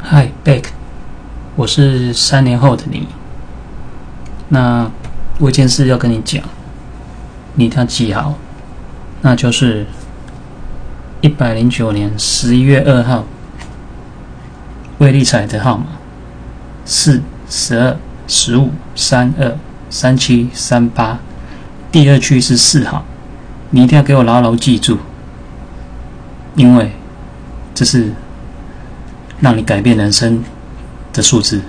Hi, Beck，我是三年后的你。那我有件事要跟你讲，你一定要记好，那就是一百零九年十一月二号，魏立彩的号码四十二十五三二三七三八，第二区是四号，你一定要给我牢牢记住，因为这是让你改变人生的数字。